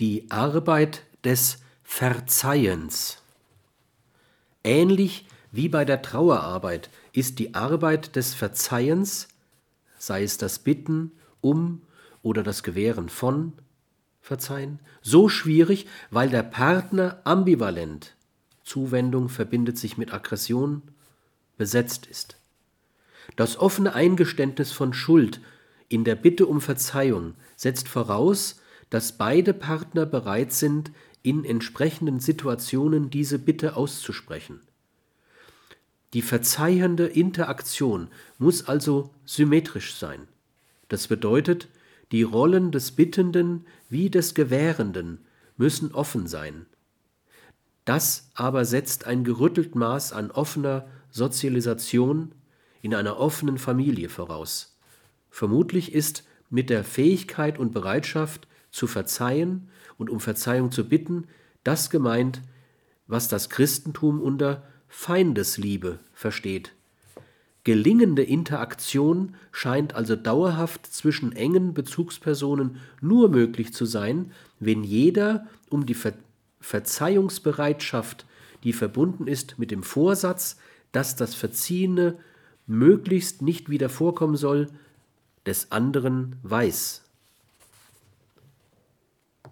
die Arbeit des Verzeihens. Ähnlich wie bei der Trauerarbeit ist die Arbeit des Verzeihens, sei es das Bitten um oder das Gewähren von Verzeihen, so schwierig, weil der Partner ambivalent Zuwendung verbindet sich mit Aggression besetzt ist. Das offene Eingeständnis von Schuld in der Bitte um Verzeihung setzt voraus, dass beide Partner bereit sind, in entsprechenden Situationen diese Bitte auszusprechen. Die verzeihende Interaktion muss also symmetrisch sein. Das bedeutet, die Rollen des Bittenden wie des Gewährenden müssen offen sein. Das aber setzt ein gerüttelt Maß an offener Sozialisation in einer offenen Familie voraus. Vermutlich ist mit der Fähigkeit und Bereitschaft zu verzeihen und um Verzeihung zu bitten das gemeint, was das Christentum unter Feindesliebe versteht. Gelingende Interaktion scheint also dauerhaft zwischen engen Bezugspersonen nur möglich zu sein, wenn jeder um die Ver Verzeihungsbereitschaft, die verbunden ist mit dem Vorsatz, dass das Verziehene möglichst nicht wieder vorkommen soll, des anderen weiß.